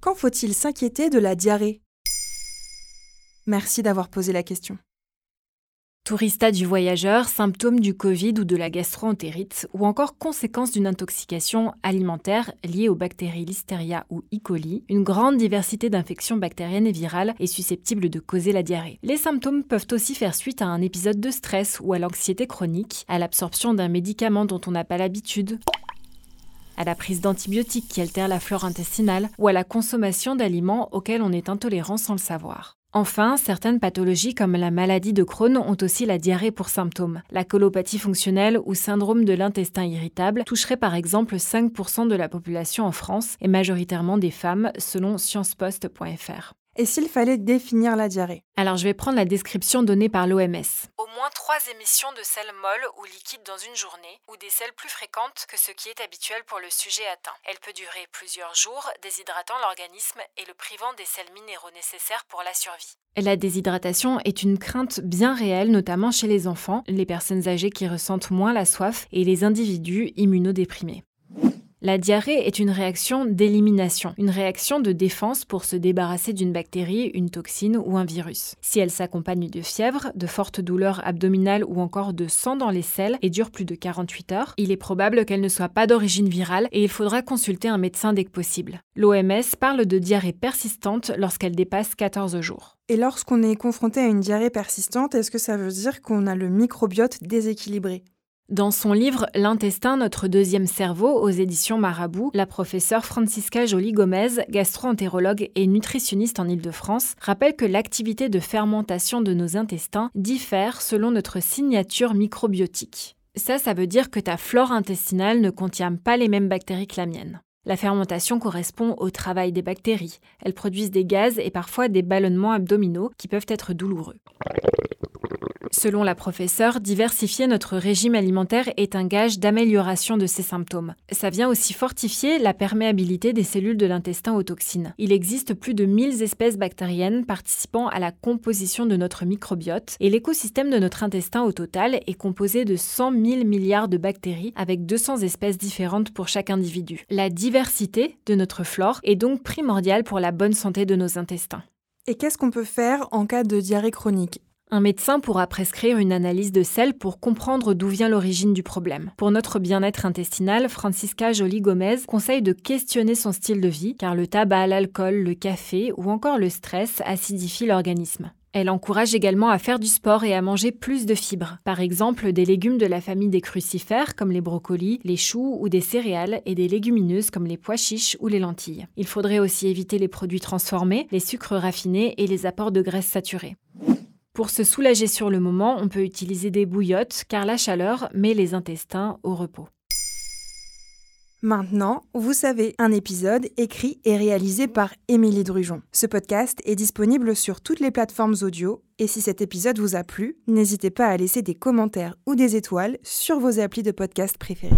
Quand faut-il s'inquiéter de la diarrhée? Merci d'avoir posé la question. Tourista du voyageur, symptômes du Covid ou de la gastroentérite, ou encore conséquences d'une intoxication alimentaire liée aux bactéries Listeria ou E. coli, une grande diversité d'infections bactériennes et virales est susceptible de causer la diarrhée. Les symptômes peuvent aussi faire suite à un épisode de stress ou à l'anxiété chronique, à l'absorption d'un médicament dont on n'a pas l'habitude, à la prise d'antibiotiques qui altèrent la flore intestinale ou à la consommation d'aliments auxquels on est intolérant sans le savoir. Enfin, certaines pathologies comme la maladie de Crohn ont aussi la diarrhée pour symptômes. La colopathie fonctionnelle ou syndrome de l'intestin irritable toucherait par exemple 5% de la population en France et majoritairement des femmes selon sciencepost.fr. Et s'il fallait définir la diarrhée? Alors je vais prendre la description donnée par l'OMS. Au moins trois émissions de sel molle ou liquide dans une journée, ou des sels plus fréquentes que ce qui est habituel pour le sujet atteint. Elle peut durer plusieurs jours, déshydratant l'organisme et le privant des sels minéraux nécessaires pour la survie. La déshydratation est une crainte bien réelle, notamment chez les enfants, les personnes âgées qui ressentent moins la soif et les individus immunodéprimés. La diarrhée est une réaction d'élimination, une réaction de défense pour se débarrasser d'une bactérie, une toxine ou un virus. Si elle s'accompagne de fièvre, de fortes douleurs abdominales ou encore de sang dans les selles et dure plus de 48 heures, il est probable qu'elle ne soit pas d'origine virale et il faudra consulter un médecin dès que possible. L'OMS parle de diarrhée persistante lorsqu'elle dépasse 14 jours. Et lorsqu'on est confronté à une diarrhée persistante, est-ce que ça veut dire qu'on a le microbiote déséquilibré? Dans son livre L'intestin, notre deuxième cerveau, aux éditions Marabout, la professeure Francisca Joly-Gomez, gastro-entérologue et nutritionniste en Ile-de-France, rappelle que l'activité de fermentation de nos intestins diffère selon notre signature microbiotique. Ça, ça veut dire que ta flore intestinale ne contient pas les mêmes bactéries que la mienne. La fermentation correspond au travail des bactéries. Elles produisent des gaz et parfois des ballonnements abdominaux qui peuvent être douloureux. Selon la professeure, diversifier notre régime alimentaire est un gage d'amélioration de ces symptômes. Ça vient aussi fortifier la perméabilité des cellules de l'intestin aux toxines. Il existe plus de 1000 espèces bactériennes participant à la composition de notre microbiote et l'écosystème de notre intestin au total est composé de 100 000 milliards de bactéries avec 200 espèces différentes pour chaque individu. La diversité de notre flore est donc primordiale pour la bonne santé de nos intestins. Et qu'est-ce qu'on peut faire en cas de diarrhée chronique? Un médecin pourra prescrire une analyse de sel pour comprendre d'où vient l'origine du problème. Pour notre bien-être intestinal, Francisca Joly-Gomez conseille de questionner son style de vie, car le tabac, l'alcool, le café ou encore le stress acidifient l'organisme. Elle encourage également à faire du sport et à manger plus de fibres. Par exemple, des légumes de la famille des crucifères comme les brocolis, les choux ou des céréales et des légumineuses comme les pois chiches ou les lentilles. Il faudrait aussi éviter les produits transformés, les sucres raffinés et les apports de graisses saturées. Pour se soulager sur le moment, on peut utiliser des bouillottes car la chaleur met les intestins au repos. Maintenant, vous savez, un épisode écrit et réalisé par Émilie Drujon. Ce podcast est disponible sur toutes les plateformes audio et si cet épisode vous a plu, n'hésitez pas à laisser des commentaires ou des étoiles sur vos applis de podcast préférés.